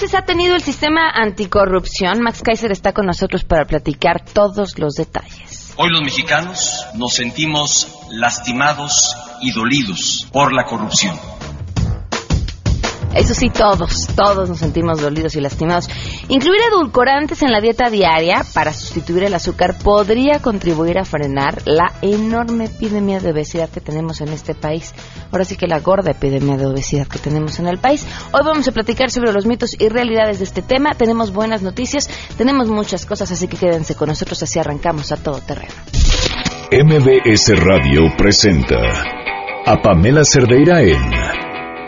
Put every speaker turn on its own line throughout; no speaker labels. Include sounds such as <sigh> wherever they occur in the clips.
avances ha tenido el sistema anticorrupción? Max Kaiser está con nosotros para platicar todos los detalles.
Hoy los mexicanos nos sentimos lastimados y dolidos por la corrupción.
Eso sí, todos, todos nos sentimos dolidos y lastimados. Incluir edulcorantes en la dieta diaria para sustituir el azúcar podría contribuir a frenar la enorme epidemia de obesidad que tenemos en este país. Ahora sí que la gorda epidemia de obesidad que tenemos en el país. Hoy vamos a platicar sobre los mitos y realidades de este tema. Tenemos buenas noticias, tenemos muchas cosas, así que quédense con nosotros así arrancamos a todo terreno.
MBS Radio presenta a Pamela Cerdeira en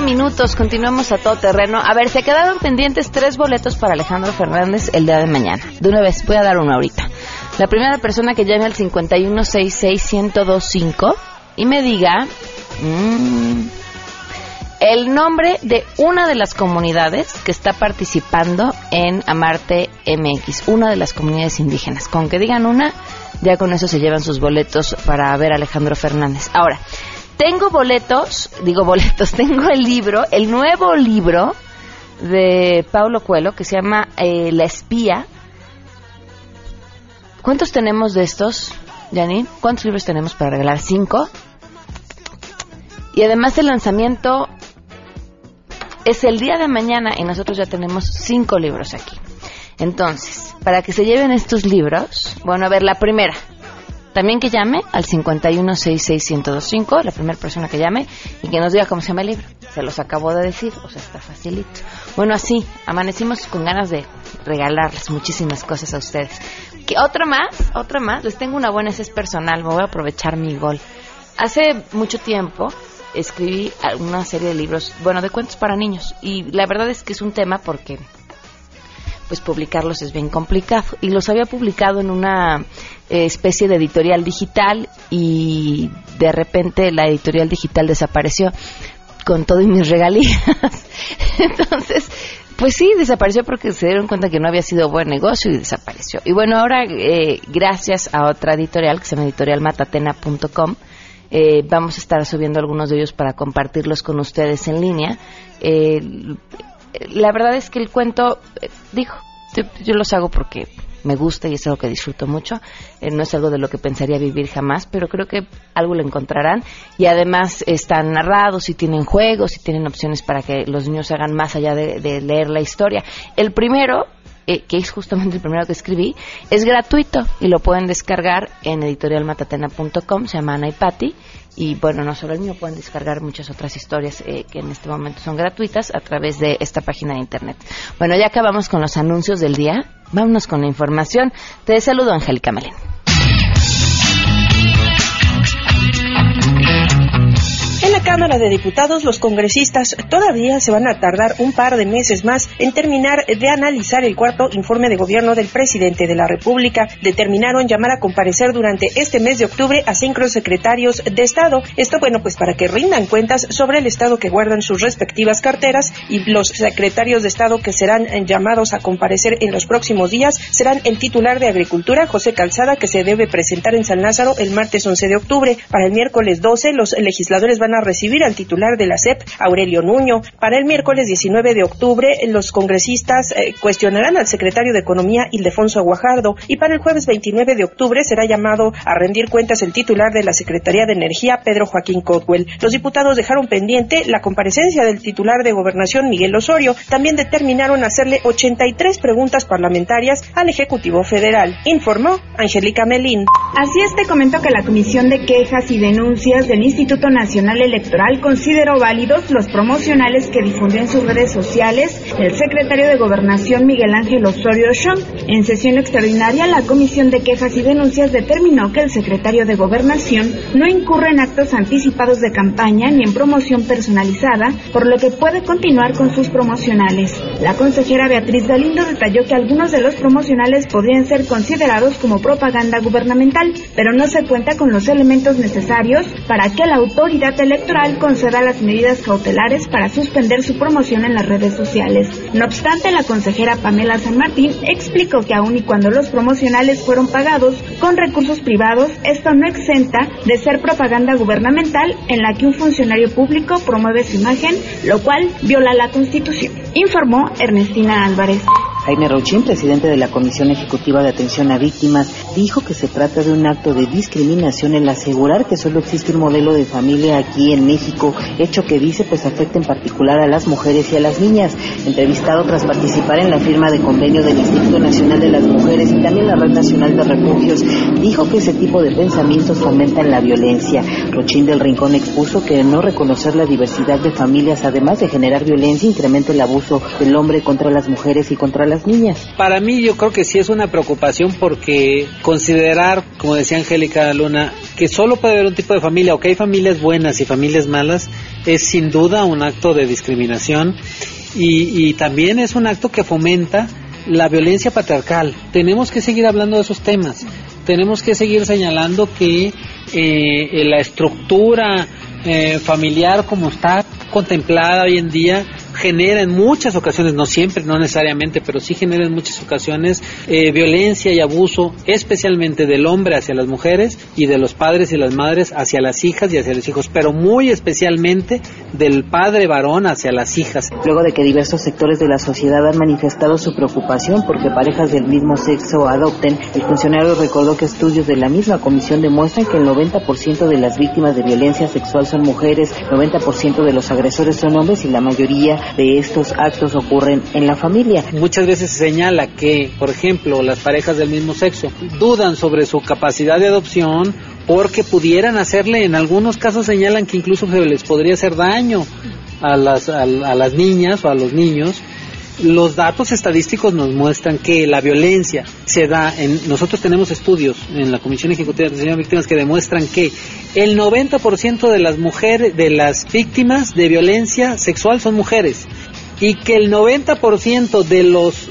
Minutos, continuamos a todo terreno. A ver, se quedaron pendientes tres boletos para Alejandro Fernández el día de mañana. De una vez, voy a dar uno ahorita. La primera persona que llame al 5166125 y me diga mmm, el nombre de una de las comunidades que está participando en Amarte MX, una de las comunidades indígenas. Con que digan una, ya con eso se llevan sus boletos para ver a Alejandro Fernández. Ahora, tengo boletos, digo boletos, <laughs> tengo el libro, el nuevo libro de Paulo Coelho que se llama eh, La espía. ¿Cuántos tenemos de estos, Janine? ¿Cuántos libros tenemos para regalar? ¿Cinco? Y además el lanzamiento es el día de mañana y nosotros ya tenemos cinco libros aquí. Entonces, para que se lleven estos libros, bueno, a ver, la primera, también que llame al 5166125, la primera persona que llame, y que nos diga cómo se llama el libro. Se los acabo de decir, o sea, está facilito. Bueno, así, amanecimos con ganas de regalarles muchísimas cosas a ustedes. Que otra más, otra más, les tengo una buena, esa es personal, me voy a aprovechar mi gol. Hace mucho tiempo escribí una serie de libros, bueno, de cuentos para niños, y la verdad es que es un tema porque pues publicarlos es bien complicado. Y los había publicado en una eh, especie de editorial digital y de repente la editorial digital desapareció con todo y mis regalías. <laughs> Entonces, pues sí, desapareció porque se dieron cuenta que no había sido buen negocio y desapareció. Y bueno, ahora, eh, gracias a otra editorial que se llama editorialmatatena.com, eh, vamos a estar subiendo algunos de ellos para compartirlos con ustedes en línea. Eh, la verdad es que el cuento, eh, dijo, yo, los hago porque me gusta y es algo que disfruto mucho. Eh, no es algo de lo que pensaría vivir jamás, pero creo que algo lo encontrarán. Y además están narrados y tienen juegos y tienen opciones para que los niños hagan más allá de, leer la historia. El primero, eh, que es justamente el primero que escribí, es gratuito y lo pueden descargar en editorialmatatena.com, se llama Ana y Patty y bueno, no solo el mío, pueden descargar muchas otras historias eh, que en este momento son gratuitas a través de esta página de internet. Bueno, ya acabamos con los anuncios del día. Vámonos con la información. Te saludo, Angélica Melén.
Cámara de Diputados, los congresistas todavía se van a tardar un par de meses más en terminar de analizar el cuarto informe de gobierno del presidente de la República. Determinaron llamar a comparecer durante este mes de octubre a cinco secretarios de Estado. Esto, bueno, pues para que rindan cuentas sobre el Estado que guardan sus respectivas carteras y los secretarios de Estado que serán llamados a comparecer en los próximos días serán el titular de Agricultura, José Calzada, que se debe presentar en San Lázaro el martes 11 de octubre. Para el miércoles 12, los legisladores van a recibir al titular de la CEP, Aurelio Nuño. Para el miércoles 19 de octubre, los congresistas eh, cuestionarán al secretario de Economía, Ildefonso Guajardo, y para el jueves 29 de octubre será llamado a rendir cuentas el titular de la Secretaría de Energía, Pedro Joaquín Cotwell. Los diputados dejaron pendiente la comparecencia del titular de Gobernación, Miguel Osorio. También determinaron hacerle 83 preguntas parlamentarias al Ejecutivo Federal, informó Angélica Melín.
Así es, te comento que la Comisión de Quejas y Denuncias del Instituto Nacional Electoral Electoral consideró válidos los promocionales que difundió en sus redes sociales el secretario de Gobernación Miguel Ángel Osorio Chong. En sesión extraordinaria, la Comisión de Quejas y Denuncias determinó que el secretario de Gobernación no incurre en actos anticipados de campaña ni en promoción personalizada, por lo que puede continuar con sus promocionales. La consejera Beatriz Galindo detalló que algunos de los promocionales podrían ser considerados como propaganda gubernamental, pero no se cuenta con los elementos necesarios para que la autoridad electoral conceda las medidas cautelares para suspender su promoción en las redes sociales. No obstante, la consejera Pamela San Martín explicó que aun y cuando los promocionales fueron pagados con recursos privados, esto no exenta de ser propaganda gubernamental en la que un funcionario público promueve su imagen, lo cual viola la Constitución, informó Ernestina Álvarez.
Jaime Rochín, presidente de la Comisión Ejecutiva de Atención a Víctimas, dijo que se trata de un acto de discriminación el asegurar que solo existe un modelo de familia aquí en México, hecho que dice pues afecta en particular a las mujeres y a las niñas. Entrevistado tras participar en la firma de convenio del Instituto Nacional de las Mujeres y también la Red Nacional de Refugios, dijo que ese tipo de pensamientos fomentan la violencia. Rochín del Rincón expuso que no reconocer la diversidad de familias, además de generar violencia, incrementa el abuso del hombre contra las mujeres y contra las niñas.
Para mí yo creo que sí es una preocupación porque considerar, como decía Angélica Luna, que solo puede haber un tipo de familia o que hay familias buenas y familias malas, es sin duda un acto de discriminación y, y también es un acto que fomenta la violencia patriarcal. Tenemos que seguir hablando de esos temas. Tenemos que seguir señalando que eh, la estructura eh, familiar como está contemplada hoy en día genera en muchas ocasiones, no siempre, no necesariamente, pero sí genera en muchas ocasiones eh, violencia y abuso, especialmente del hombre hacia las mujeres y de los padres y las madres hacia las hijas y hacia los hijos, pero muy especialmente del padre varón hacia las hijas.
Luego de que diversos sectores de la sociedad han manifestado su preocupación porque parejas del mismo sexo adopten, el funcionario recordó que estudios de la misma comisión demuestran que el 90% de las víctimas de violencia sexual son mujeres, 90% de los agresores son hombres y la mayoría de estos actos ocurren en la familia.
Muchas veces se señala que, por ejemplo, las parejas del mismo sexo dudan sobre su capacidad de adopción porque pudieran hacerle, en algunos casos señalan que incluso se les podría hacer daño a las, a, a las niñas o a los niños los datos estadísticos nos muestran que la violencia se da en nosotros tenemos estudios en la Comisión Ejecutiva de Atención Víctimas que demuestran que el 90% de las mujeres de las víctimas de violencia sexual son mujeres y que el 90% de los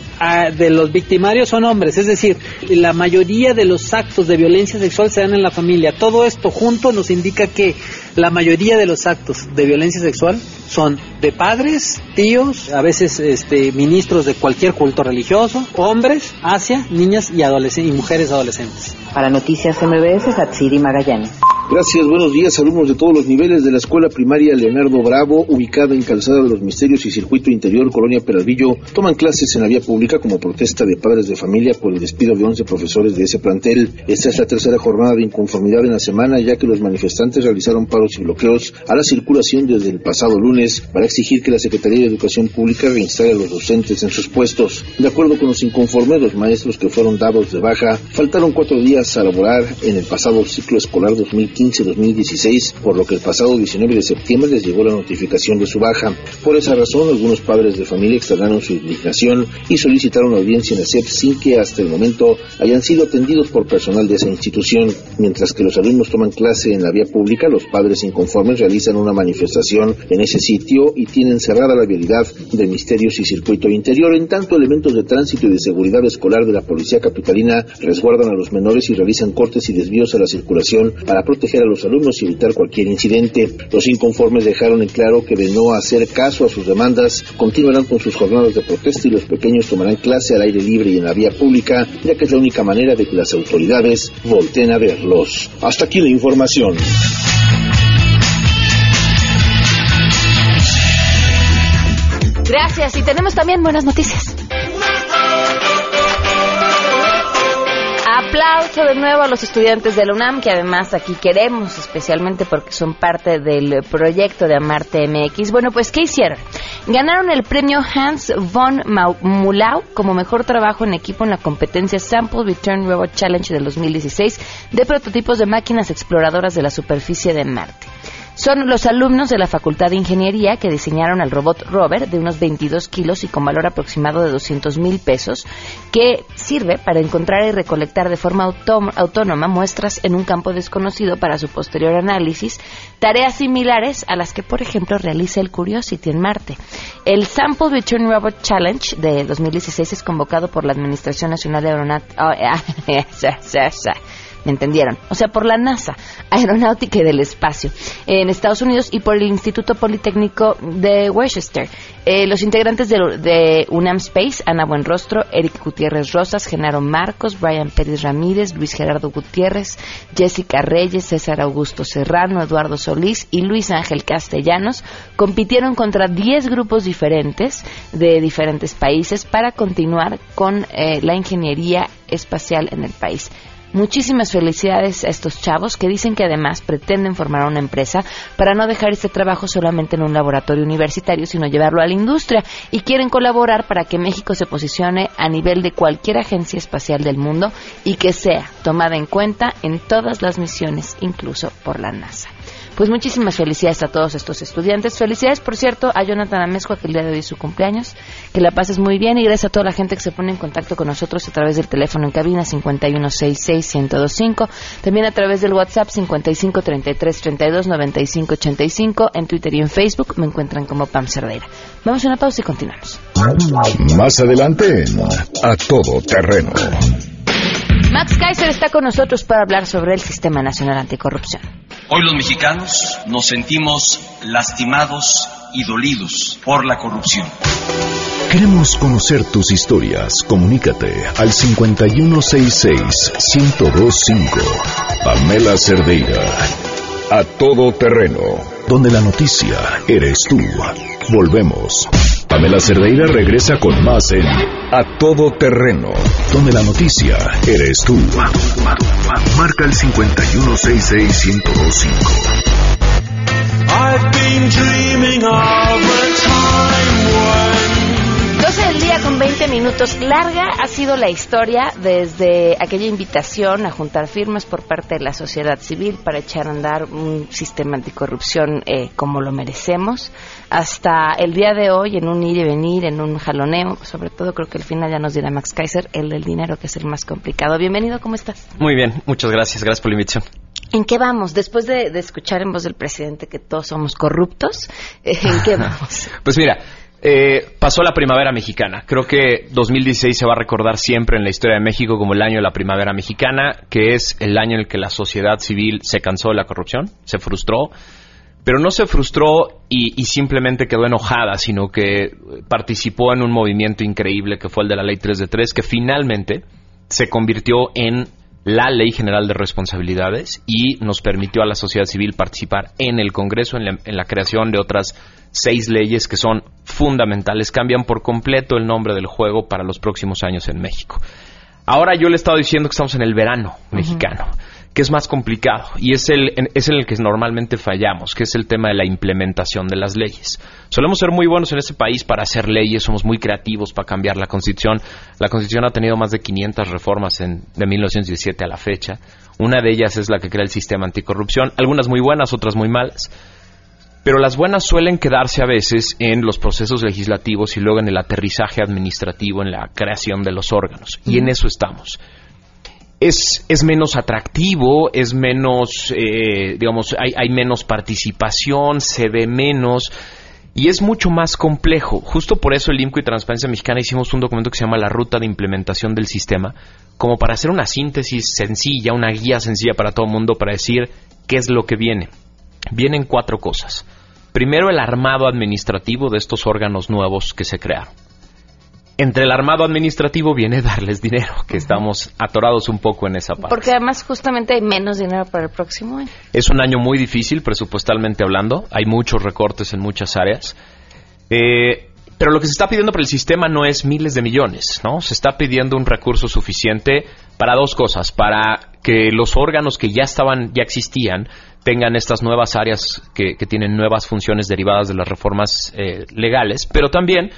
de los victimarios son hombres, es decir, la mayoría de los actos de violencia sexual se dan en la familia. Todo esto junto nos indica que la mayoría de los actos de violencia sexual son de padres, tíos, a veces este, ministros de cualquier culto religioso, hombres hacia niñas y, adolescentes, y mujeres adolescentes.
Para Noticias MBS, Hatsiri Magallanes.
Gracias, buenos días, alumnos de todos los niveles de la Escuela Primaria Leonardo Bravo, ubicada en Calzada de los Misterios y Circuito Interior, Colonia Peralvillo, toman clases en la vía pública como protesta de padres de familia por el despido de 11 profesores de ese plantel. Esta es la tercera jornada de inconformidad en la semana, ya que los manifestantes realizaron paros y bloqueos a la circulación desde el pasado lunes para exigir que la Secretaría de Educación Pública reinstale a los docentes en sus puestos. De acuerdo con los inconformes, los maestros que fueron dados de baja faltaron cuatro días a laborar en el pasado ciclo escolar 2015 2016 por lo que el pasado 19 de septiembre les llegó la notificación de su baja. Por esa razón, algunos padres de familia externaron su indignación y solicitaron audiencia en la SEP sin que hasta el momento hayan sido atendidos por personal de esa institución. Mientras que los alumnos toman clase en la vía pública, los padres inconformes realizan una manifestación en ese sitio y tienen cerrada la vialidad de Misterios y Circuito Interior. En tanto, elementos de tránsito y de seguridad escolar de la Policía Capitalina resguardan a los menores y realizan cortes y desvíos a la circulación para proteger a los alumnos y evitar cualquier incidente. Los inconformes dejaron en claro que de no hacer caso a sus demandas, continuarán con sus jornadas de protesta y los pequeños tomarán clase al aire libre y en la vía pública, ya que es la única manera de que las autoridades volteen a verlos. Hasta aquí la información.
Gracias y tenemos también buenas noticias. Aplauso de nuevo a los estudiantes de la UNAM, que además aquí queremos, especialmente porque son parte del proyecto de Amarte MX. Bueno, pues, ¿qué hicieron? Ganaron el premio Hans von Mulau como mejor trabajo en equipo en la competencia Sample Return Robot Challenge del 2016 de prototipos de máquinas exploradoras de la superficie de Marte. Son los alumnos de la Facultad de Ingeniería que diseñaron el robot Rover de unos 22 kilos y con valor aproximado de 200 mil pesos, que sirve para encontrar y recolectar de forma autónoma muestras en un campo desconocido para su posterior análisis, tareas similares a las que, por ejemplo, realiza el Curiosity en Marte. El Sample Return Robot Challenge de 2016 es convocado por la Administración Nacional de Aeronáutica. <laughs> ¿me entendieron? O sea, por la NASA, Aeronáutica y del Espacio, en Estados Unidos y por el Instituto Politécnico de Worcester. Eh, los integrantes de, UNAM Space, Ana Buenrostro, Eric Gutiérrez Rosas, Genaro Marcos, Brian Pérez Ramírez, Luis Gerardo Gutiérrez, Jessica Reyes, César Augusto Serrano, Eduardo Solís y Luis Ángel Castellanos compitieron contra 10 grupos diferentes de diferentes países para continuar con eh, la ingeniería espacial en el país. Muchísimas felicidades a estos chavos que dicen que además pretenden formar una empresa para no dejar este trabajo solamente en un laboratorio universitario, sino llevarlo a la industria y quieren colaborar para que México se posicione a nivel de cualquier agencia espacial del mundo y que sea tomada en cuenta en todas las misiones, incluso por la NASA. Pues muchísimas felicidades a todos estos estudiantes. Felicidades, por cierto, a Jonathan Amezcua, que el día de hoy es su cumpleaños. Que la pases muy bien y gracias a toda la gente que se pone en contacto con nosotros a través del teléfono en cabina 5166-1025. También a través del WhatsApp 5533329585. En Twitter y en Facebook me encuentran como Pam Cerdeira. Vamos a una pausa y continuamos.
Más adelante A Todo Terreno.
Max Kaiser está con nosotros para hablar sobre el Sistema Nacional Anticorrupción.
Hoy los mexicanos nos sentimos lastimados y dolidos por la corrupción.
Queremos conocer tus historias. Comunícate al 5166-1025. Pamela Cerdeira. A todo terreno. Donde la noticia eres tú. Volvemos. Pamela Cerdeira regresa con más en A Todo Terreno, donde la noticia eres tú. Marca el 5161025.
12 del día con 20 minutos. Larga ha sido la historia desde aquella invitación a juntar firmas por parte de la sociedad civil para echar a andar un sistema anticorrupción eh, como lo merecemos, hasta el día de hoy en un ir y venir, en un jaloneo. Sobre todo creo que al final ya nos dirá Max Kaiser, el del dinero que es el más complicado. Bienvenido, ¿cómo estás?
Muy bien, muchas gracias. Gracias por la invitación.
¿En qué vamos? Después de, escuchar en voz del presidente que todos somos corruptos, ¿en qué <laughs> vamos?
pues mira, eh, pasó la primavera mexicana. Creo que 2016 se va a recordar siempre en la historia de México como el año de la primavera mexicana, que es el año en el que la sociedad civil se cansó de la corrupción, se frustró, pero no se frustró y, simplemente quedó enojada, sino que participó en un movimiento increíble que fue el de la Ley 3 de 3, que finalmente se convirtió en la Ley General de Responsabilidades y nos permitió a la sociedad civil participar en el Congreso en la creación de otras seis leyes que son fundamentales, cambian por completo el nombre del juego para los próximos años en México. Ahora yo le he estado diciendo que estamos en el verano mexicano, que es más complicado y es el, es el que normalmente fallamos, que es el tema de la implementación de las leyes. Solemos ser muy buenos en este país para hacer leyes, somos muy creativos para cambiar la Constitución. La Constitución ha tenido más de 500 reformas en, de 1917 a la fecha. Una de ellas es la que crea el sistema anticorrupción, algunas muy buenas, otras muy malas pero las buenas suelen quedarse a veces en los procesos legislativos y luego en el aterrizaje administrativo, en la creación de los órganos. Y en eso estamos. Es, es menos atractivo, es menos, eh, digamos, hay, hay menos participación, se ve menos y es mucho más complejo. Justo por eso el INCO y Transparencia Mexicana hicimos un documento que se llama La Ruta de Implementación del Sistema, como para hacer una síntesis sencilla, una guía sencilla para todo el mundo para decir qué es lo que viene vienen cuatro cosas. Primero, el armado administrativo de estos órganos nuevos que se crearon. Entre el armado administrativo viene <laughs> darles dinero, que estamos atorados un poco en esa parte.
Porque además justamente hay menos dinero para el próximo año.
Es un año muy difícil presupuestalmente hablando, hay muchos recortes en muchas áreas. Eh, pero lo que se está pidiendo para el sistema no es miles de millones, ¿no? Se está pidiendo un recurso suficiente para dos cosas, para que los órganos que ya estaban, ya existían, tengan estas nuevas áreas que, tienen nuevas funciones derivadas de las reformas eh, legales, pero también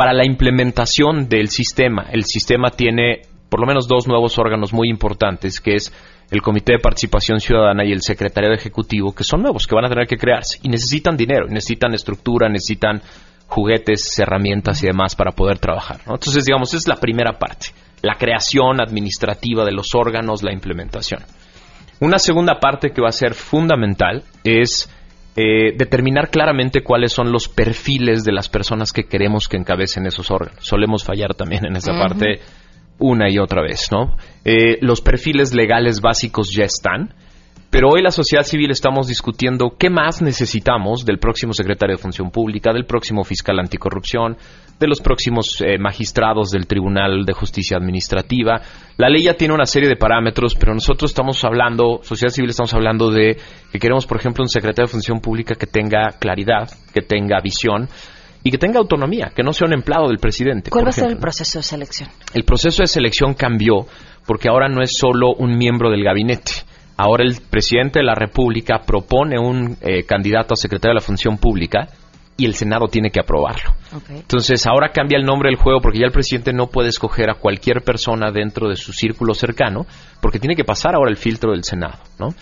para la implementación del sistema. El sistema tiene por lo menos dos nuevos órganos muy importantes, que es el Comité de Participación Ciudadana y el Secretariado Ejecutivo, que son nuevos, que van a tener que crearse y necesitan dinero, necesitan estructura, necesitan juguetes, herramientas y demás para poder trabajar. Entonces, digamos, es la primera parte, la creación administrativa de los órganos, la implementación. Una segunda parte que va a ser fundamental es eh, determinar claramente cuáles son los perfiles de las personas que queremos que encabecen esos órganos. Solemos fallar también en esa parte una y otra vez, ¿no? Eh, los perfiles legales básicos ya están, pero hoy la sociedad civil estamos discutiendo qué más necesitamos del próximo secretario de Función Pública, del próximo fiscal anticorrupción, de los próximos eh, magistrados del Tribunal de Justicia Administrativa. La ley ya tiene una serie de parámetros, pero nosotros estamos hablando, sociedad civil estamos hablando de que queremos, por ejemplo, un secretario de Función Pública que tenga claridad, que tenga visión y que tenga autonomía, que no sea un empleado del presidente.
¿Cuál va a ser el proceso de selección?
El proceso de selección cambió porque ahora no es solo un miembro del gabinete. Ahora el presidente de la República propone un eh, candidato a secretario de la Función Pública y el Senado tiene que aprobarlo. Entonces ahora cambia el nombre del juego porque ya el presidente no puede escoger a cualquier persona dentro de su círculo cercano porque tiene que pasar ahora el filtro del Senado, ¿no?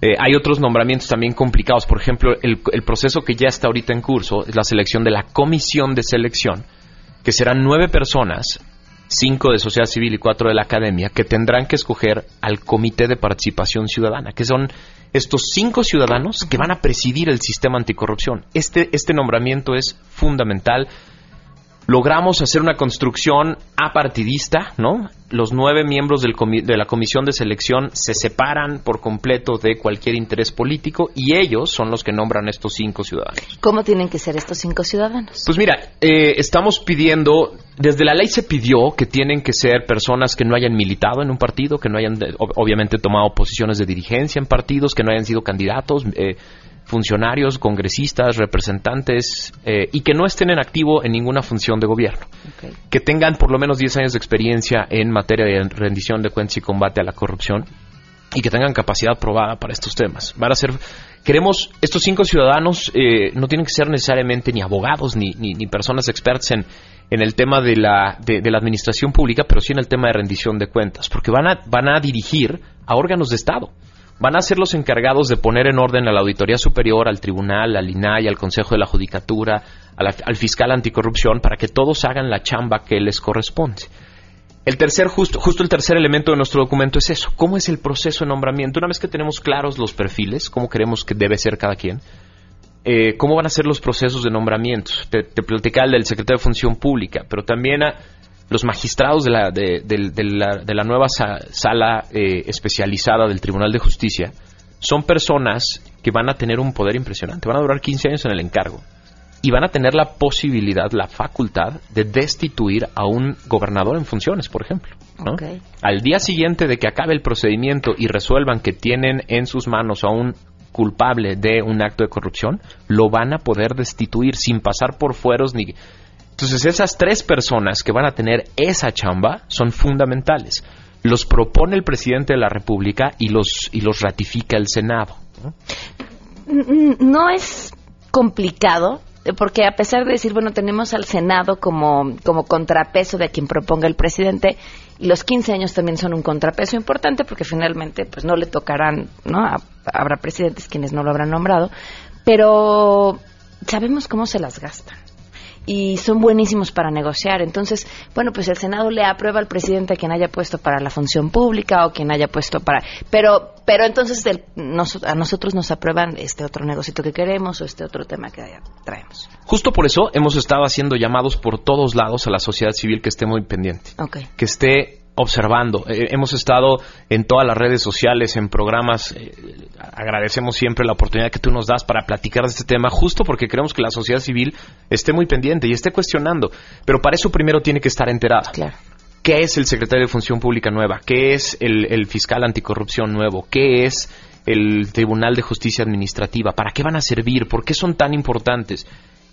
Eh, hay otros nombramientos también complicados. Por ejemplo, el, proceso que ya está ahorita en curso es la selección de la comisión de selección, que serán nueve personas, cinco de sociedad civil y cuatro de la academia, que tendrán que escoger al comité de participación ciudadana, que son estos cinco ciudadanos que van a presidir el sistema anticorrupción. Este, este nombramiento es fundamental logramos hacer una construcción apartidista, ¿no? Los nueve miembros del de la comisión de selección se separan por completo de cualquier interés político y ellos son los que nombran estos cinco ciudadanos.
¿Cómo tienen que ser estos cinco ciudadanos?
Pues mira, eh, estamos pidiendo, desde la ley se pidió que tienen que ser personas que no hayan militado en un partido, que no hayan obviamente tomado posiciones de dirigencia en partidos, que no hayan sido candidatos. Eh, funcionarios, congresistas, representantes eh, y que no estén en activo en ninguna función de gobierno. Que tengan por lo menos 10 años de experiencia en materia de rendición de cuentas y combate a la corrupción y que tengan capacidad probada para estos temas. Van a ser, queremos, estos cinco ciudadanos eh, no tienen que ser necesariamente ni abogados ni, ni, personas expertas en, en el tema de la, de, de, la administración pública, pero sí en el tema de rendición de cuentas, porque van a, van a dirigir a órganos de Estado van a ser los encargados de poner en orden a la Auditoría Superior, al Tribunal, al INAI, al Consejo de la Judicatura, al fiscal anticorrupción, para que todos hagan la chamba que les corresponde. El tercer, justo, justo el tercer elemento de nuestro documento es eso. ¿Cómo es el proceso de nombramiento? Una vez que tenemos claros los perfiles, cómo queremos que debe ser cada quien, eh, ¿cómo van a ser los procesos de nombramiento? Te, te platicaba el del secretario de Función Pública, pero también a, los magistrados de la, de, la, de la, nueva sala eh, especializada del Tribunal de Justicia son personas que van a tener un poder impresionante, van a durar 15 años en el encargo y van a tener la posibilidad, la facultad de destituir a un gobernador en funciones, por ejemplo. Al día siguiente de que acabe el procedimiento y resuelvan que tienen en sus manos a un culpable de un acto de corrupción, lo van a poder destituir sin pasar por fueros ni entonces esas tres personas que van a tener esa chamba son fundamentales. Los propone el presidente de la República y los, y los ratifica el Senado.
¿no? es complicado porque a pesar de decir, bueno, tenemos al Senado como, como contrapeso de quien proponga el presidente, y los 15 años también son un contrapeso importante porque finalmente pues no le tocarán, ¿no? Habrá presidentes quienes no lo habrán nombrado, pero sabemos cómo se las gastan y son buenísimos para negociar. Entonces, bueno, pues el Senado le aprueba al presidente a quien haya puesto para la función pública o quien haya puesto para... Pero, pero entonces a nosotros nos aprueban este otro negocito que queremos o este otro tema que traemos.
Justo por eso hemos estado haciendo llamados por todos lados a la sociedad civil que esté muy pendiente. Que esté observando. Eh, hemos estado en todas las redes sociales, en programas. Eh, agradecemos siempre la oportunidad que tú nos das para platicar de este tema, justo porque queremos que la sociedad civil esté muy pendiente y esté cuestionando. Pero para eso primero tiene que estar enterada. ¿Qué es el secretario de Función Pública nueva? ¿Qué es el, el fiscal anticorrupción nuevo? ¿Qué es el Tribunal de Justicia Administrativa? ¿Para qué van a servir? ¿Por qué son tan importantes?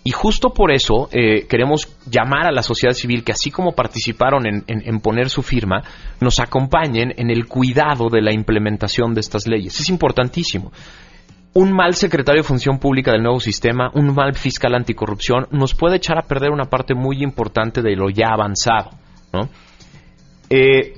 Y justo por eso eh, queremos llamar a la sociedad civil que así como participaron en, poner su firma, nos acompañen en el cuidado de la implementación de estas leyes. Es importantísimo. Un mal secretario de Función Pública del nuevo sistema, un mal fiscal anticorrupción, nos puede echar a perder una parte muy importante de lo ya avanzado. ¿no? Eh,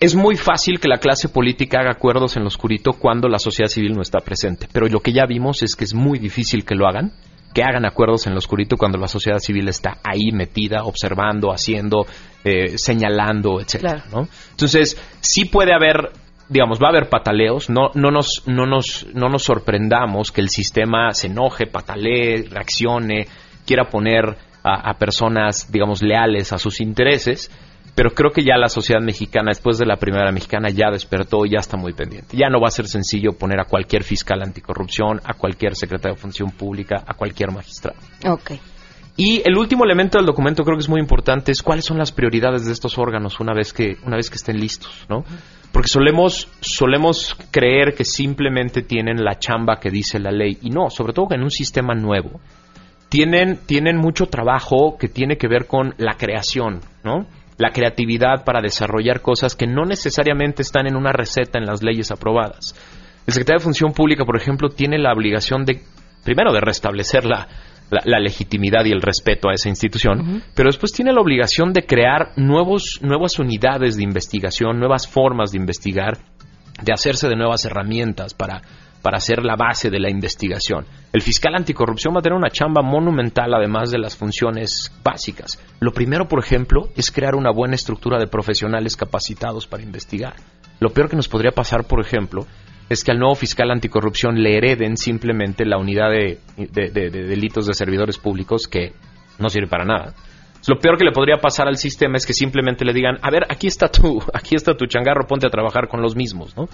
es muy fácil que la clase política haga acuerdos en lo oscurito cuando la sociedad civil no está presente, pero lo que ya vimos es que es muy difícil que lo hagan, que hagan acuerdos en lo oscurito cuando la sociedad civil está ahí metida, observando, haciendo, eh, señalando, etcétera, ¿no? Entonces, sí puede haber digamos, va a haber pataleos, no, no, nos, no, nos, no nos sorprendamos que el sistema se enoje, patalee, reaccione, quiera poner a, a, personas, digamos, leales a sus intereses, pero creo que ya la sociedad mexicana, después de la primera mexicana, ya despertó y ya está muy pendiente. Ya no va a ser sencillo poner a cualquier fiscal anticorrupción, a cualquier secretario de Función Pública, a cualquier magistrado.
Ok.
Y el último elemento del documento creo que es muy importante es cuáles son las prioridades de estos órganos una vez que una vez que estén listos, ¿no? Porque solemos solemos creer que simplemente tienen la chamba que dice la ley y no, sobre todo que en un sistema nuevo tienen tienen mucho trabajo que tiene que ver con la creación, ¿no? La creatividad para desarrollar cosas que no necesariamente están en una receta en las leyes aprobadas. El secretario de Función Pública, por ejemplo, tiene la obligación de primero de restablecer la la, la, legitimidad y el respeto a esa institución, uh -huh. pero después tiene la obligación de crear nuevos, nuevas unidades de investigación, nuevas formas de investigar, de hacerse de nuevas herramientas para, para hacer la base de la investigación. El fiscal anticorrupción va a tener una chamba monumental además de las funciones básicas. Lo primero, por ejemplo, es crear una buena estructura de profesionales capacitados para investigar. Lo peor que nos podría pasar, por ejemplo, es que al nuevo fiscal anticorrupción le hereden simplemente la unidad de, delitos de servidores públicos que no sirve para nada. Lo peor que le podría pasar al sistema es que simplemente le digan, a ver, aquí está tu, <laughs> aquí está tu changarro, ponte a trabajar con los mismos, ¿no?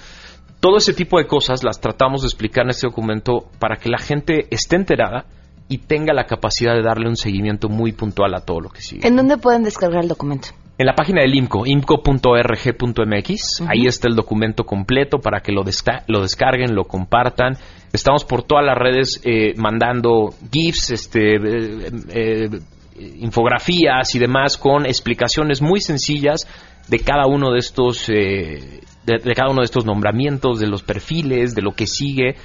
Todo ese tipo de cosas las tratamos de explicar en este documento para que la gente esté enterada y tenga la capacidad de darle un seguimiento muy puntual a todo lo que sigue.
¿En dónde pueden descargar el documento?
En la página del IMCO, imco.org.mx, uh -huh. ahí está el documento completo para que lo, desca lo, descarguen, lo compartan. Estamos por todas las redes eh, mandando GIFs, este, eh, eh, infografías y demás con explicaciones muy sencillas de cada uno de estos, de, cada uno de estos nombramientos, de los perfiles, de lo que sigue.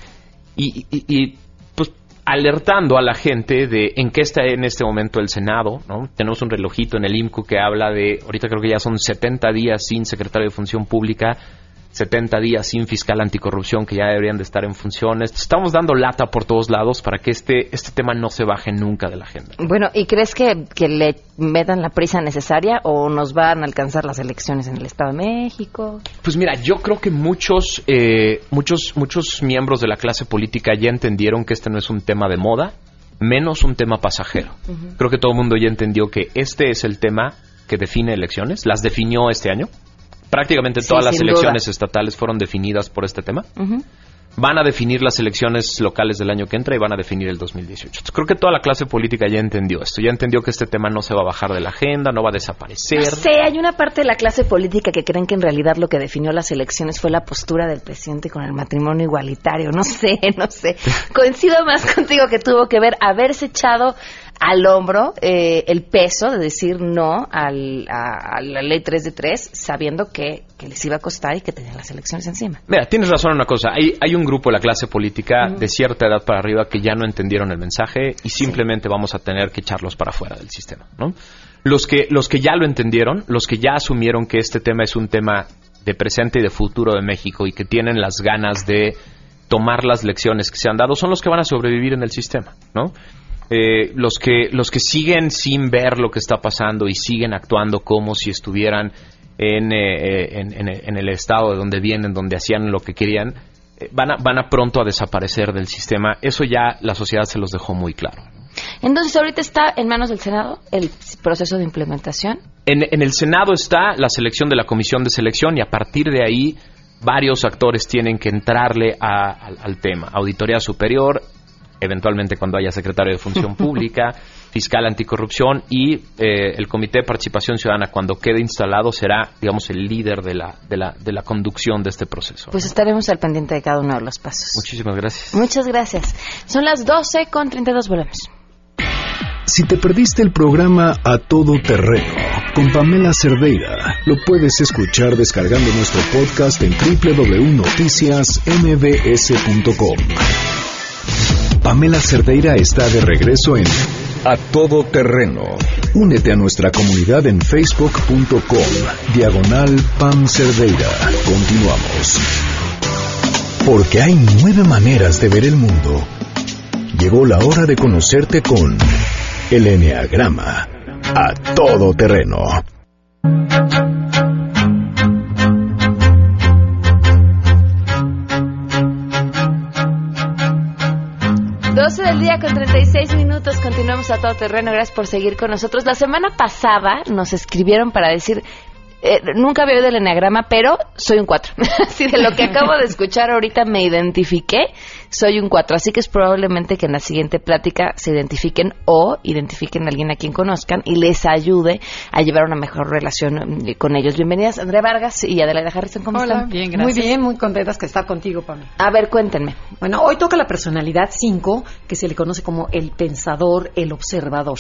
Y, y, y pues alertando a la gente de en qué está en este momento el Senado, ¿no? Tenemos un relojito en el IMCO que habla de, ahorita creo que ya son 70 días sin secretario de Función Pública, 70 días sin fiscal anticorrupción que ya deberían de estar en funciones. Estamos dando lata por todos lados para que este, este tema no se baje nunca de la agenda.
Bueno, ¿y crees que, que le metan la prisa necesaria o nos van a alcanzar las elecciones en el Estado de México?
Pues mira, yo creo que muchos, eh, muchos, muchos miembros de la clase política ya entendieron que este no es un tema de moda, menos un tema pasajero. Uh -huh. Creo que todo el mundo ya entendió que este es el tema que define elecciones, las definió este año prácticamente todas sí, las elecciones duda. estatales fueron definidas por este tema. Uh -huh. Van a definir las elecciones locales del año que entra y van a definir el 2018. Entonces, creo que toda la clase política ya entendió esto, ya entendió que este tema no se va a bajar de la agenda, no va a desaparecer. No
sé, hay una parte de la clase política que creen que en realidad lo que definió las elecciones fue la postura del presidente con el matrimonio igualitario. No sé, no sé. <laughs> Coincido más contigo que tuvo que ver haberse echado al hombro eh, el peso de decir no al, a, a, la ley 3 de 3, sabiendo que, que, les iba a costar y que tenían las elecciones encima.
Mira, tienes razón en una cosa. Hay, hay un grupo de la clase política mm. de cierta edad para arriba que ya no entendieron el mensaje y simplemente sí. vamos a tener que echarlos para afuera del sistema. ¿no? Los, que, los que ya lo entendieron, los que ya asumieron que este tema es un tema de presente y de futuro de México y que tienen las ganas de tomar las lecciones que se han dado, son los que van a sobrevivir en el sistema, ¿no? Eh, los que los que siguen sin ver lo que está pasando y siguen actuando como si estuvieran en, eh, en, en, en el estado de donde vienen, donde hacían lo que querían, eh, van, a, van a pronto a desaparecer del sistema. Eso ya la sociedad se los dejó muy claro.
Entonces, ahorita está en manos del Senado el proceso de implementación.
En, en el Senado está la selección de la comisión de selección y a partir de ahí varios actores tienen que entrarle a, al, al tema. Auditoría Superior, eventualmente cuando haya secretario de Función <laughs> Pública, fiscal anticorrupción y eh, el Comité de Participación Ciudadana, cuando quede instalado, será, digamos, el líder de la, de la, de la conducción de este proceso.
Pues estaremos al pendiente de cada uno de los pasos.
Muchísimas gracias.
Muchas gracias. Son las 12 con 32, volvemos.
Si te perdiste el programa A Todo Terreno con Pamela Cerdeira, lo puedes escuchar descargando nuestro podcast en www.noticiasmbs.com. Pamela Cerdeira está de regreso en A todo terreno. Únete a nuestra comunidad en facebook.com. Diagonal Pam Cerdeira. Continuamos. Porque hay nueve maneras de ver el mundo. Llegó la hora de conocerte con el Enneagrama. A todo terreno.
A todo terreno, gracias por seguir con nosotros. La semana pasada nos escribieron para decir, eh, nunca veo del eneagrama, pero soy un 4. <laughs> Así de lo que acabo de escuchar ahorita me identifiqué, soy un 4. Así que es probablemente que en la siguiente plática se identifiquen o identifiquen a alguien a quien conozcan y les ayude a llevar una mejor relación eh, con ellos. Bienvenidas, Andrea Vargas y Adelaida Harrison, ¿cómo
Hola,
están?
bien, gracias. Muy bien, muy contentas que estar contigo, Pamela.
A ver, cuéntenme.
Bueno, hoy toca la personalidad 5, que se le conoce como el pensador, el observador.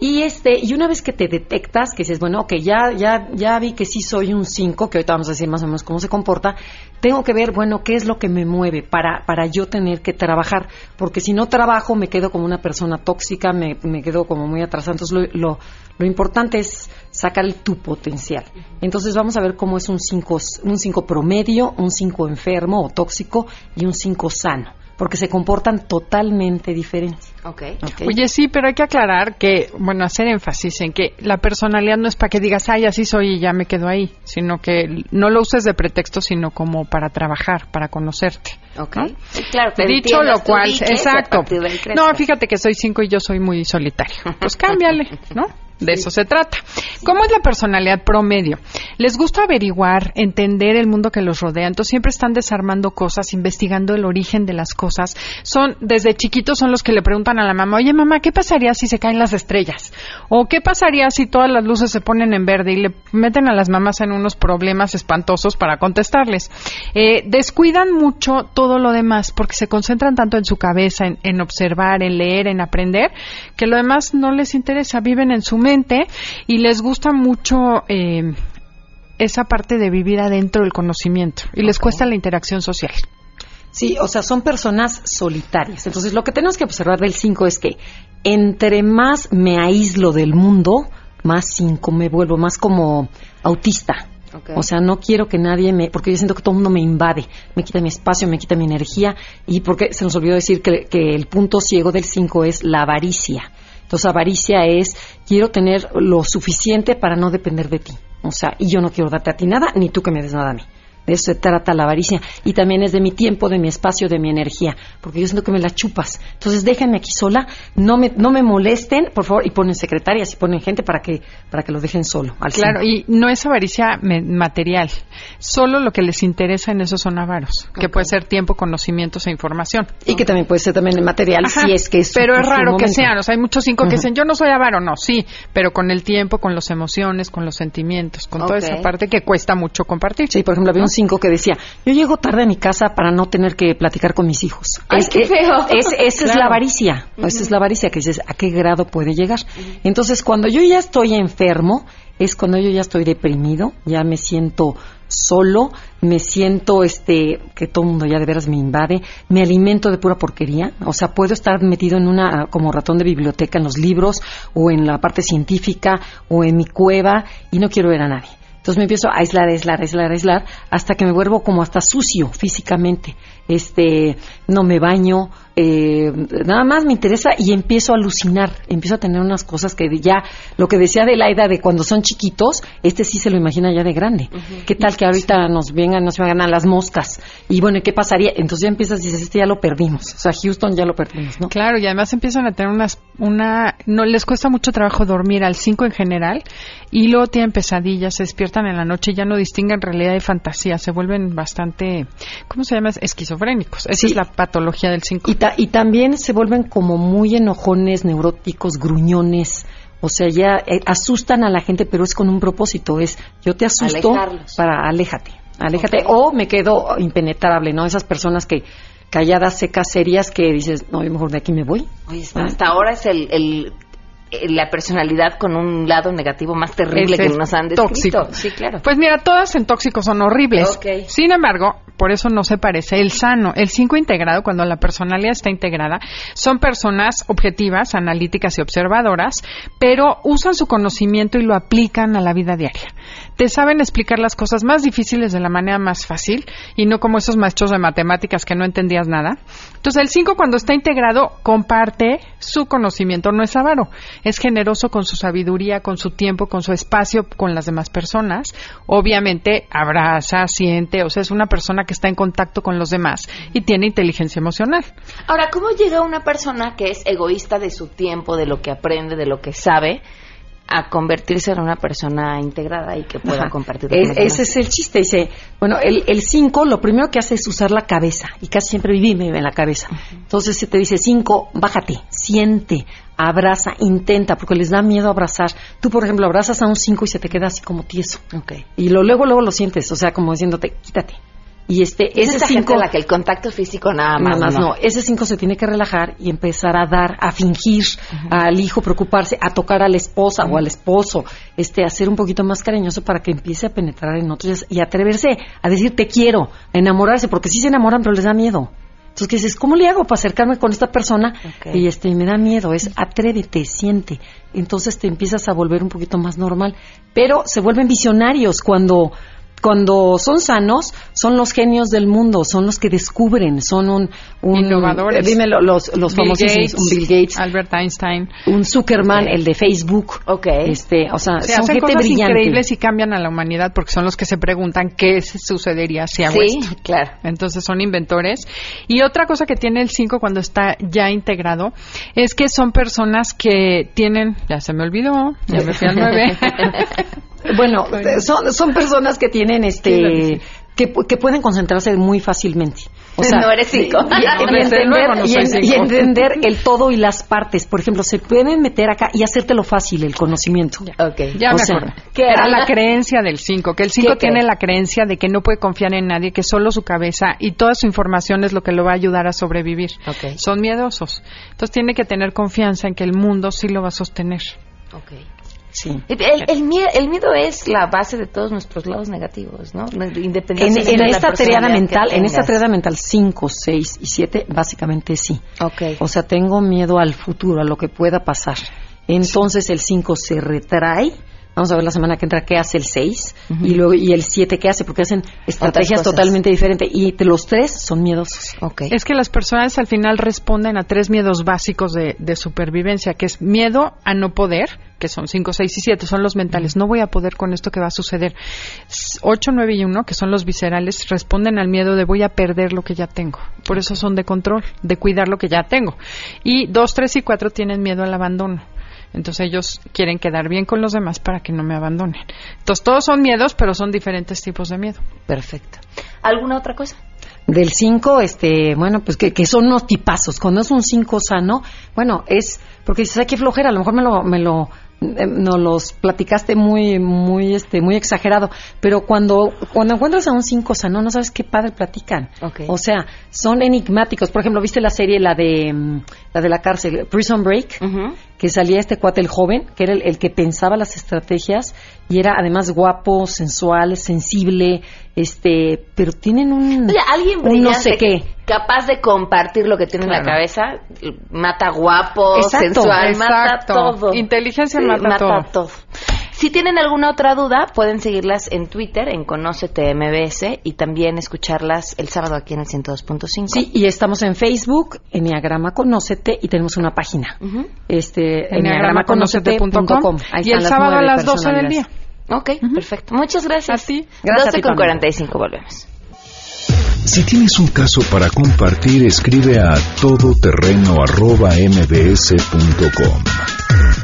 Y este, y una vez que te detectas, que dices, bueno, ok, ya, ya, ya vi que sí soy un 5, que ahorita vamos a decir más o menos cómo se comporta, tengo que ver, bueno, qué es lo que me mueve para, para yo tener que trabajar, porque si no trabajo me quedo como una persona tóxica, me, me quedo como muy atrasada. Entonces lo, lo, lo importante es sacar tu potencial. Entonces vamos a ver cómo es un 5 un cinco promedio, un 5 enfermo o tóxico y un 5 sano porque se comportan totalmente diferentes.
Okay.
Ok.
Oye, sí, pero hay que aclarar que, bueno, hacer énfasis en que la personalidad no es para que digas, ay, así soy y ya me quedo ahí, sino que no lo uses de pretexto, sino como para trabajar, para conocerte.
Ok.
¿no?
Sí, claro, que
Dicho lo cual, exacto. No, fíjate que soy cinco y yo soy muy solitario. Pues <laughs> cámbiale, ¿no? De eso se trata. ¿Cómo es la personalidad promedio? Les gusta averiguar, entender el mundo que los rodea, entonces siempre están desarmando cosas, investigando el origen de las cosas. Son, desde chiquitos son los que le preguntan a la mamá, oye mamá, ¿qué pasaría si se caen las estrellas? O ¿qué pasaría si todas las luces se ponen en verde? Y le meten a las mamás en unos problemas espantosos para contestarles. Eh, descuidan mucho todo lo demás porque se concentran tanto en su cabeza, en, en observar, en leer, en aprender, que lo demás no les interesa, viven en su y les gusta mucho eh, esa parte de vivir adentro del conocimiento y les cuesta la interacción social.
Sí, o sea, son personas solitarias. Entonces, lo que tenemos que observar del 5 es que entre más me aíslo del mundo, más 5 me vuelvo, más como autista.
Ok.
O sea, no quiero que nadie me, porque yo siento que todo el mundo me invade, me quita mi espacio, me quita mi energía, y porque se nos olvidó decir que, que el punto ciego del 5 es la avaricia. Entonces, avaricia es, quiero tener lo suficiente para no depender de ti. O sea, y yo no quiero darte a ti nada, ni tú que me des nada a mí. De eso se trata la avaricia. Y también es de mi tiempo, de mi espacio, de mi energía. Porque yo siento que me la chupas. Entonces déjenme aquí sola, no me, no me molesten, por favor, y ponen secretarias y ponen gente para que, para que lo dejen solo. Al
Claro, y no es avaricia material, solo lo que les interesa en esos son avaros, que puede ser tiempo, conocimientos e información.
Y que también puede ser también el material,
Ajá,
si es que es
pero es raro que sean, o sea, hay muchos cinco que dicen, yo no soy avaro, no, sí, pero con el tiempo, con las emociones, con los sentimientos, con toda
Ok.
esa parte que cuesta mucho compartir.
Sí, por ejemplo, había un 5 que decía, yo llego tarde a mi casa para no tener que platicar con mis hijos.
Ay,
Es-
qué feo.
es- esa es la avaricia, esa es la avaricia que dices, ¿a qué grado puede llegar? Entonces, cuando yo ya estoy enfermo, es cuando yo ya estoy deprimido, ya me siento solo, me siento este que todo el mundo ya de veras me invade, me alimento de pura porquería, o sea, puedo estar metido en una como ratón de biblioteca en los libros o en la parte científica o en mi cueva y no quiero ver a nadie. Entonces me empiezo a aislar, aislar, aislar, aislar, hasta que me vuelvo como hasta sucio físicamente. Este, no me baño, eh, nada más me interesa y empiezo a alucinar, empiezo a tener unas cosas que ya, lo que decía de la edad de cuando son chiquitos, este sí se lo imagina ya de grande. ¿Qué tal que ahorita nos vengan, nos vengan a las moscas? Y bueno, ¿qué pasaría? Entonces ya empiezas y dices, este ya lo perdimos. O sea, Houston ya lo perdimos, ¿no?
Claro, y además empiezan a tener unas, una, no les cuesta mucho trabajo dormir al 5 en general y luego tienen pesadillas, se despiertan en la noche y ya no distinguen realidad y fantasía, se vuelven bastante, ¿cómo se llama? Esquizofrénicos. Esa
Sí.
es la patología del 5.
Y, ta- y también se vuelven como muy enojones, neuróticos, gruñones. O sea, ya eh, asustan a la gente, pero es con un propósito. Es, yo te asusto
Alejarlos.
para aléjate. Aléjate. O me quedo impenetrable, ¿no? Esas personas que calladas, secas, serias, que dices, no, yo mejor de aquí me voy.
Oye, hasta ahora es el- la personalidad con un lado negativo más terrible que nos han descrito.
tóxico.
Sí, claro.
Pues mira, todas en tóxicos son horribles. Sin embargo, por eso no se parece. El sano, el 5 integrado, cuando la personalidad está integrada, son personas objetivas, analíticas y observadoras, pero usan su conocimiento y lo aplican a la vida diaria. Te saben explicar las cosas más difíciles de la manera más fácil y no como esos maestros de matemáticas que no entendías nada. Entonces, el 5 cuando está integrado comparte su conocimiento, no es avaro, es generoso con su sabiduría, con su tiempo, con su espacio, con las demás personas. Obviamente abraza, siente, o sea, es una persona que está en contacto con los demás y tiene inteligencia emocional.
Ahora, ¿cómo llega una persona que es egoísta de su tiempo, de lo que aprende, de lo que sabe, a convertirse en una persona integrada y que pueda compartir
Es- ese es el chiste. Dice, bueno, el 5 lo primero que hace es usar la cabeza y casi siempre vive en la cabeza. Entonces se te dice 5, bájate, siente, abraza, intenta, porque les da miedo abrazar. Tú, por ejemplo, abrazas a un 5 y se te queda así como tieso. Y lo, luego, luego lo sientes, o sea, como diciéndote, quítate. Y este,
Es
ese
esa gente
5
a la que el contacto físico nada más,
Nada más no. Ese 5 se tiene que relajar y empezar a dar, a fingir al hijo, preocuparse, a tocar a la esposa o al esposo, este, a ser un poquito más cariñoso para que empiece a penetrar en otros y atreverse a decir te quiero, a enamorarse, porque sí se enamoran pero les da miedo. Entonces, ¿qué dices? ¿Cómo le hago para acercarme con esta persona? Y este, me da miedo, es atrévete, siente. Entonces te empiezas a volver un poquito más normal. Pero se vuelven visionarios cuando, cuando son sanos, son los genios del mundo, son los que descubren, son un, un
Innovadores.
eh, dime lo- los, los
Bill
famosísimos,
Gates,
un Bill Gates,
Albert Einstein.
un Zuckerman, el de Facebook.
Ok.
Este, o sea,
Se
son
hacen
gente
cosas
brillante.
increíbles y cambian a la humanidad porque son los que se preguntan qué sucedería si hago
Sí,
esto.
claro.
Entonces son inventores. Y otra cosa que tiene el 5 cuando está ya integrado es que son personas que tienen, ya se me olvidó, ya me fui al 9. <laughs>
Bueno, eh, son, son personas que tienen este que, que pueden concentrarse muy fácilmente. O sea,
No eres cinco.
Y, y- y <laughs>
Desde
entender,
luego no
y
soy
en- y
cinco.
entender el todo y las partes. Por ejemplo, se pueden meter acá y hacértelo fácil, el conocimiento.
Ok.
Ya
O
me
sea,
acordé.
¿qué
era la creencia del 5, que el 5
¿Qué
tiene la creencia de que no puede confiar en nadie, que solo su cabeza y toda su información es lo que lo va a ayudar a sobrevivir.
Ok.
Son miedosos. Entonces tiene que tener confianza en que el mundo sí lo va a sostener.
Ok.
Sí.
El, el mie- el miedo es la base de todos nuestros lados negativos, ¿no?
En,
Independientemente
en
de la
esta triada mental, en esta triada mental 5, 6 y 7, básicamente sí.
Ok.
O sea, tengo miedo al futuro, a lo que pueda pasar. Entonces el 5 se retrae. Vamos a ver la semana que entra qué hace el 6 y luego y el 7 qué hace porque hacen estrategias totalmente diferentes y te- los tres son miedosos.
Ok.
Es que las personas al final responden a tres miedos básicos de, de supervivencia, que es miedo a no poder, que son 5, 6 y 7, son los mentales. No voy a poder con esto que va a suceder. 8, 9 y 1, que son los viscerales, responden al miedo de voy a perder lo que ya tengo. Por eso son de control, de cuidar lo que ya tengo. Y 2, 3 y 4 tienen miedo al abandono. Entonces ellos quieren quedar bien con los demás para que no me abandonen. Entonces todos son miedos, pero son diferentes tipos de miedo.
Perfecto. ¿Alguna otra cosa?
Del 5, este, bueno, pues que, que son unos tipazos. Cuando es un 5 sano, bueno, es porque dices, ay, qué flojera, a lo mejor me lo, me lo, eh, nos los platicaste muy, muy, este, muy exagerado. Pero cuando, cuando encuentras a un 5 sano, no sabes qué padre platican.
Ok.
O sea, son enigmáticos. Por ejemplo, ¿viste la serie, la de, mm, la de la cárcel, Prison Break? Que salía este cuate, el joven, que era el, el que pensaba las estrategias y era además guapo, sensual, sensible, este, pero tienen un,
Oye, alguien
un no sé qué.
capaz de compartir lo que tiene en la cabeza, mata guapo,
Exacto,
sensual, mata todo.
Inteligencia
Sí,
mata todo.
Si tienen alguna otra duda, pueden seguirlas en Twitter, en Conócete MBS, y también escucharlas el sábado aquí en el 102.5.
Sí, y estamos en Facebook, Enneagrama Conócete, y tenemos una página.
Ujú.
Este,
Enneagramaconocete.com.
Ahí
Y el sábado a las 12 del día.
Ok, perfecto. Muchas gracias.
A ti.
Gracias a
12
ti,
con
Pamela.
45, volvemos.
Si tienes un caso para compartir, escribe a todoterreno.mbs.com.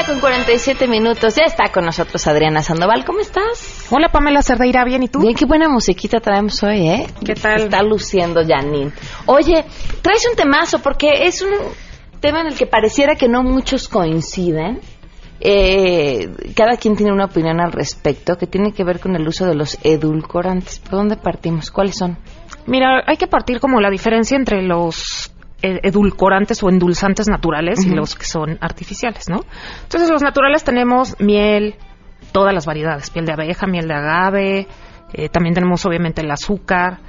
Día con 47 minutos. Ya está con nosotros Adriana Sandoval. ¿Cómo estás?
Hola Pamela Cerdeira, ¿bien y tú?
Bien, qué buena musiquita traemos hoy, ¿eh?
¿Qué tal?
Está luciendo Janine. Oye, traes un temazo porque es un tema en el que pareciera que no muchos coinciden. Eh, cada quien tiene una opinión al respecto que tiene que ver con el uso de los edulcorantes. ¿Por dónde partimos? ¿Cuáles son?
Mira, hay que partir como la diferencia entre los edulcorantes o endulzantes naturales y los que son artificiales, ¿no? Entonces, los naturales tenemos miel, todas las variedades, miel de abeja, miel de agave, eh, también tenemos obviamente el azúcar,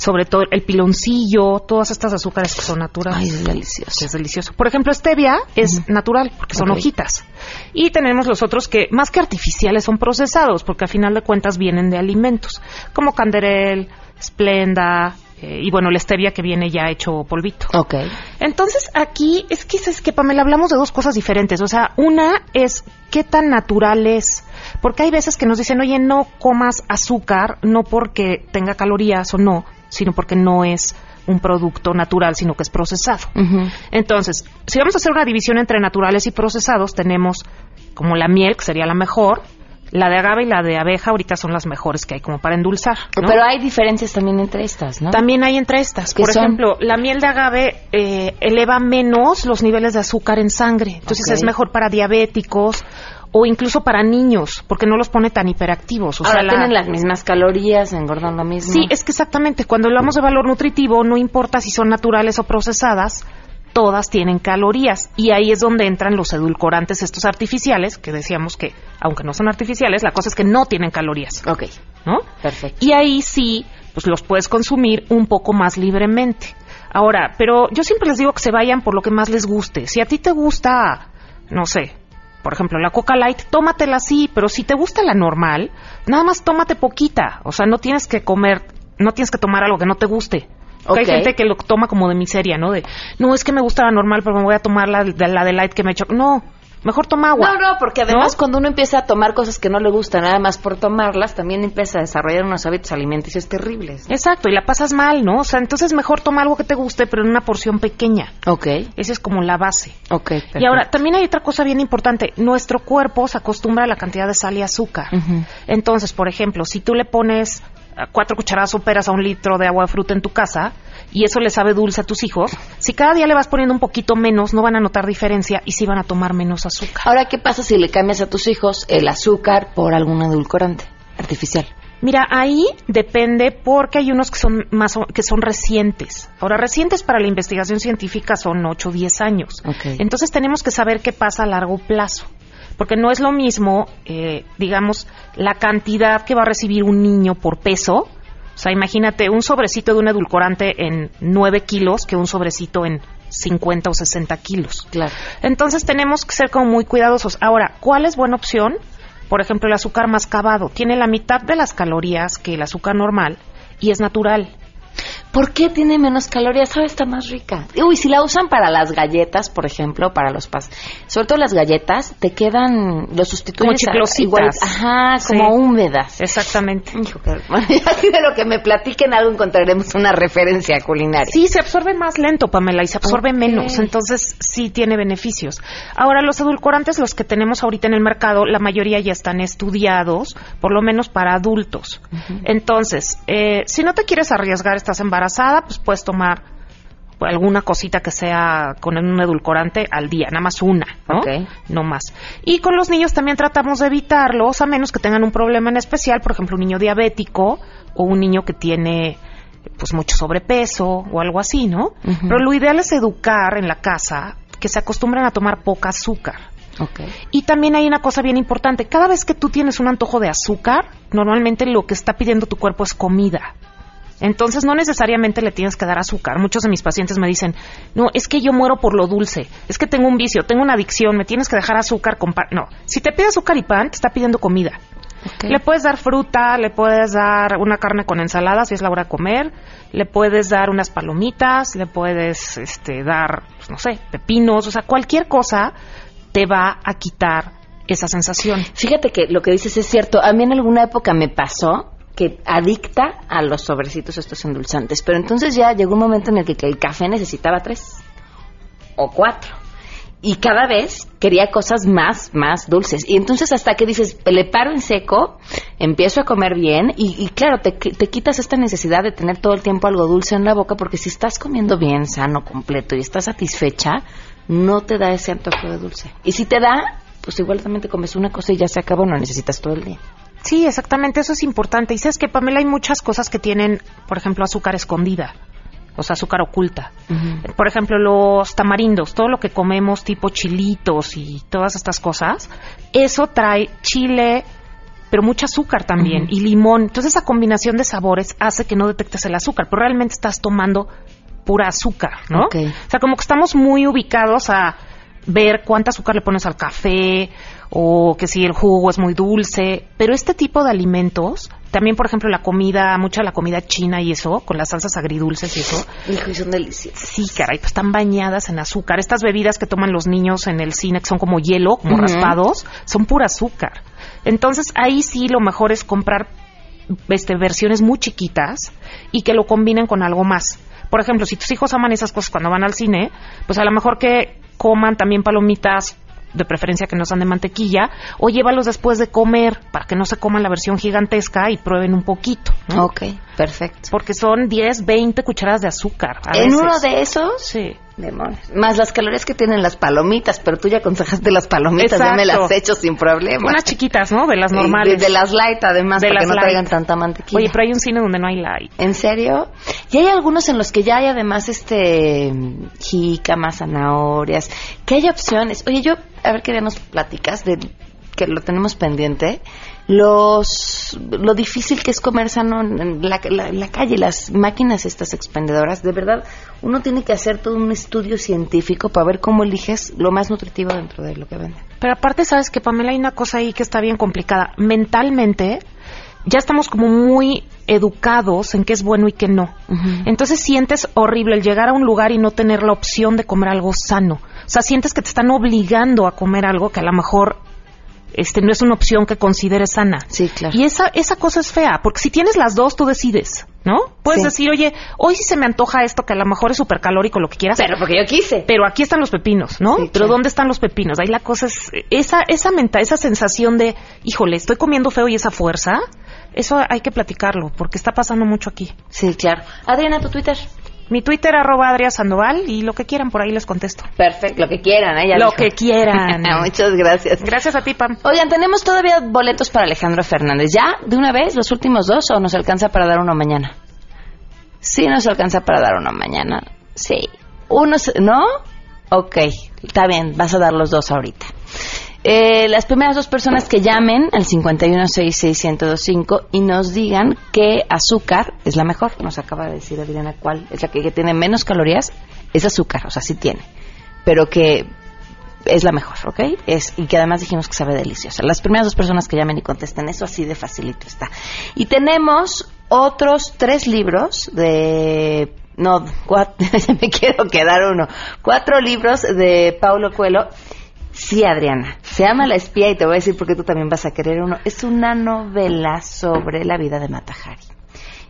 sobre todo el piloncillo, todas estas azúcares que son naturales.
Ay, es delicioso.
Es delicioso. Por ejemplo, stevia es natural porque son hojitas. Y tenemos los otros que, más que artificiales, son procesados porque a final de cuentas vienen de alimentos, como canderel, esplenda, eh, y bueno, la stevia que viene ya hecho polvito.
Ok.
Entonces aquí es que es que Pamela hablamos de dos cosas diferentes, o sea, una es qué tan natural es, porque hay veces que nos dicen, "Oye, no comas azúcar no porque tenga calorías o no, sino porque no es un producto natural, sino que es procesado." Entonces, si vamos a hacer una división entre naturales y procesados, tenemos como la miel, que sería la mejor, la de agave y la de abeja ahorita son las mejores que hay como para endulzar. ¿no?
Pero hay diferencias también entre estas, ¿no?
También hay entre estas.
¿Qué
Por
son?
ejemplo, la miel de agave eh, eleva menos los niveles de azúcar en sangre. Entonces es mejor para diabéticos o incluso para niños, porque no los pone tan hiperactivos. O
Ahora
sea, la-
tienen las mismas calorías, engordan lo mismo.
Sí, es que exactamente. Cuando hablamos de valor nutritivo, no importa si son naturales o procesadas, todas tienen calorías. Y ahí es donde entran los edulcorantes, estos artificiales, que decíamos que, aunque no son artificiales, la cosa es que no tienen calorías.
Ok,
¿No?
perfecto.
Y ahí sí, pues los puedes consumir un poco más libremente. Ahora, pero yo siempre les digo que se vayan por lo que más les guste. Si a ti te gusta, no sé, por ejemplo, la Coca Light, tómatela así, pero si te gusta la normal, nada más tómate poquita. O sea, no tienes que comer, no tienes que tomar algo que no te guste. Porque
Ok.
Hay gente que lo toma como de miseria, ¿no? De, no, es que me gusta la normal, pero me voy a tomar la, de- la de light que me hecho. No, mejor toma agua.
No, no, porque además
¿No?
cuando uno empieza a tomar cosas que no le gustan nada más por tomarlas, también empieza a desarrollar unos hábitos alimenticios terribles.
Exacto, y la pasas mal, ¿no? O sea, entonces mejor toma algo que te guste, pero en una porción pequeña.
Ok,
Esa es como la base.
ok.
Y ahora, también hay otra cosa bien importante. Nuestro cuerpo se acostumbra a la cantidad de sal y azúcar. Entonces, por ejemplo, si tú le pones cuatro cucharadas soperas a un litro de agua de fruta en tu casa y eso le sabe dulce a tus hijos, si cada día le vas poniendo un poquito menos, no van a notar diferencia y sí van a tomar menos azúcar.
Ahora, ¿qué pasa si le cambias a tus hijos el azúcar por algún edulcorante artificial?
Mira, ahí depende porque hay unos que son más que son recientes. Ahora, recientes para la investigación científica son 8 o 10 años. Entonces tenemos que saber qué pasa a largo plazo. Porque no es lo mismo, eh, digamos, la cantidad que va a recibir un niño por peso. O sea, imagínate un sobrecito de un edulcorante en 9 kilos que un sobrecito en 50 o 60 kilos.
Claro.
Entonces tenemos que ser como muy cuidadosos. Ahora, ¿cuál es buena opción? Por ejemplo, el azúcar mascabado. Tiene la mitad de las calorías que el azúcar normal y es natural.
¿Por qué tiene menos calorías? Sabe, está más rica. Uy, si la usan para las galletas, por ejemplo, para los pas... Sobre todo las galletas, te quedan... Los sustituyes
Como
igual- ajá,
Sí.
como húmedas.
Exactamente.
Hijo, <laughs> de lo que me platiquen algo encontraremos una referencia culinaria.
Sí, se absorbe más lento, Pamela, y se absorbe menos. Entonces, sí tiene beneficios. Ahora, los edulcorantes, los que tenemos ahorita en el mercado, la mayoría ya están estudiados, por lo menos para adultos. Entonces, eh, si no te quieres arriesgar, estás embarazada, pues puedes tomar alguna cosita que sea con un edulcorante al día, nada más una, ¿no?
Ok.
No más. Y con los niños también tratamos de evitarlos, a menos que tengan un problema en especial, por ejemplo, un niño diabético o un niño que tiene pues mucho sobrepeso o algo así, ¿no? Pero lo ideal es educar en la casa que se acostumbren a tomar poca azúcar.
Ok.
Y también hay una cosa bien importante, cada vez que tú tienes un antojo de azúcar, normalmente lo que está pidiendo tu cuerpo es comida. Entonces no necesariamente le tienes que dar azúcar. Muchos de mis pacientes me dicen, no, es que yo muero por lo dulce, es que tengo un vicio, tengo una adicción, me tienes que dejar azúcar con pan. No, si te pide azúcar y pan, te está pidiendo comida.
Ok.
Le puedes dar fruta, le puedes dar una carne con ensalada si es la hora de comer, le puedes dar unas palomitas, le puedes este, dar, pues, no sé, pepinos, o sea, cualquier cosa te va a quitar esa sensación.
Fíjate que lo que dices es cierto. A mí en alguna época me pasó que adicta a los sobrecitos estos endulzantes. Pero entonces ya llegó un momento en el que, el café necesitaba tres o cuatro. Y cada vez quería cosas más, más dulces. Y entonces hasta que dices, le paro en seco, empiezo a comer bien y, y claro, te, te quitas esta necesidad de tener todo el tiempo algo dulce en la boca porque si estás comiendo bien, sano, completo y estás satisfecha, no te da ese antojo de dulce. Y si te da, pues igual también te comes una cosa y ya se acabó, no necesitas todo el día.
Sí, exactamente, eso es importante. Y sabes que, Pamela, hay muchas cosas que tienen, por ejemplo, azúcar escondida, o sea, azúcar oculta. Por ejemplo, los tamarindos, todo lo que comemos, tipo chilitos y todas estas cosas, eso trae chile, pero mucho azúcar también, y limón. Entonces, esa combinación de sabores hace que no detectes el azúcar, pero realmente estás tomando pura azúcar, ¿no? O sea, como que estamos muy ubicados a ver cuánta azúcar le pones al café o que si el jugo es muy dulce, pero este tipo de alimentos, también por ejemplo la comida, mucha la comida china y eso, con las salsas agridulces y eso,
Hijo, y son deliciosos.
sí, caray, pues están bañadas en azúcar. Estas bebidas que toman los niños en el cine, que son como hielo, como raspados, son pura azúcar. Entonces ahí sí lo mejor es comprar este, versiones muy chiquitas y que lo combinen con algo más. Por ejemplo, si tus hijos aman esas cosas cuando van al cine, pues a lo mejor que coman también palomitas de preferencia que no sean de mantequilla, o llévalos después de comer para que no se coman la versión gigantesca y prueben un poquito. ¿no?
Ok, perfecto.
Porque son 10, 20 cucharadas de azúcar. a
En
veces.
uno de esos,
Sí.
Demonios. Más las calorías que tienen las palomitas, pero tú ya aconsejaste las palomitas, ya me
Exacto.
las he hecho sin problema.
Unas chiquitas, ¿no? De las normales.
De, de las light, además,
De
para que no
light.
traigan tanta mantequilla.
Oye, pero hay un cine donde no hay light.
¿En serio? Y hay algunos en los que ya hay además este jícamas, zanahorias, que hay opciones. Oye, yo, a ver qué día nos platicas de que lo tenemos pendiente. Los lo difícil que es comer sano en la, la- la calle, las máquinas estas expendedoras, de verdad, uno tiene que hacer todo un estudio científico para ver cómo eliges lo más nutritivo dentro de lo que venden.
Pero aparte, sabes que Pamela, hay una cosa ahí que está bien complicada. Mentalmente, ya estamos como muy educados en qué es bueno y qué no. Entonces sientes horrible el llegar a un lugar y no tener la opción de comer algo sano. O sea, sientes que te están obligando a comer algo que a lo mejor este no es una opción que consideres sana.
Sí, claro.
Y esa esa cosa es fea, porque si tienes las dos tú decides, ¿no? Puedes
Sí.
decir, "Oye, hoy sí se me antoja esto que a lo mejor es súper calórico lo que quieras."
Pero porque yo quise.
Pero aquí están los pepinos, ¿no?
Sí,
Pero
claro.
¿dónde están los pepinos? Ahí la cosa es esa esa menta, esa sensación de, híjole, estoy comiendo feo y esa fuerza, eso hay que platicarlo porque está pasando mucho aquí.
Sí, claro. Adriana, tu Twitter.
Mi Twitter arroba Adria Sandoval y lo que quieran por ahí les contesto.
Perfecto, lo que quieran, ¿eh?
Lo
dijo.
que quieran. <laughs>
Muchas gracias.
Gracias a ti, Pam.
Oigan, tenemos todavía boletos para Alejandro Fernández. ¿Ya? ¿De una vez? ¿Los últimos dos? ¿O nos alcanza para dar uno mañana? Sí, nos alcanza para dar uno mañana. Sí. Uno, ¿no? Ok, está bien, vas a dar los dos ahorita. Eh, las primeras dos personas que llamen al 5166125 y nos digan qué azúcar es la mejor. Nos acaba de decir Adriana cuál es la que, tiene menos calorías. Es azúcar, o sea, sí tiene. Pero que es la mejor, ¿ok? Es, y que además dijimos que sabe deliciosa. Las primeras dos personas que llamen y contesten eso, así de facilito está. Y tenemos otros tres libros de... No, cuatro, <laughs> me quiero quedar uno. Cuatro libros de Paulo Coelho. Sí, Adriana. Se llama La espía y te voy a decir por qué tú también vas a querer uno. Es una novela sobre la vida de Matajari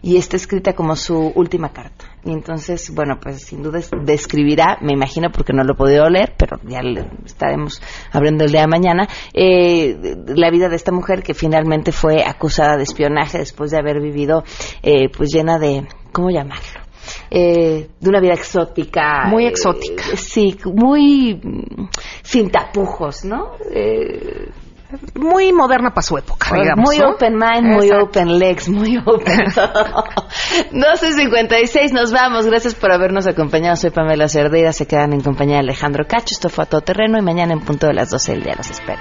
y está escrita como su última carta. Y entonces, bueno, pues sin duda es- describirá, me imagino porque no lo he podido leer, pero ya le estaremos abriendo el día mañana, eh, la vida de esta mujer que finalmente fue acusada de espionaje después de haber vivido eh, pues llena de, ¿cómo llamarlo? Eh, de una vida exótica.
Muy
eh,
exótica.
sí, muy sin tapujos, ¿no? Eh,
Muy moderna para su época, digamos.
muy
¿no?
open mind, muy
Exacto.
open legs, muy open <laughs> todo. 12.56, nos vamos. Gracias por habernos acompañado. Soy Pamela Cerdeira. Se quedan en compañía de Alejandro Cacho. Esto fue a todo terreno y mañana en punto de las 12 del día los espera.